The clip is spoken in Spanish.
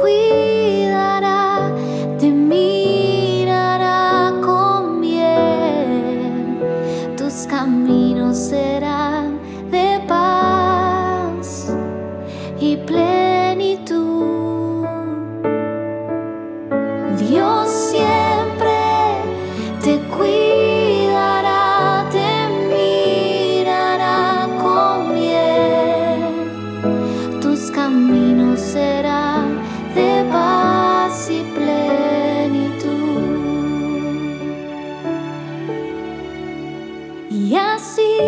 cuidará, te mirará con bien. Tus caminos serán de paz y plenitud. Dios siempre te cuidará, te mirará con bien. Tus caminos serán Y así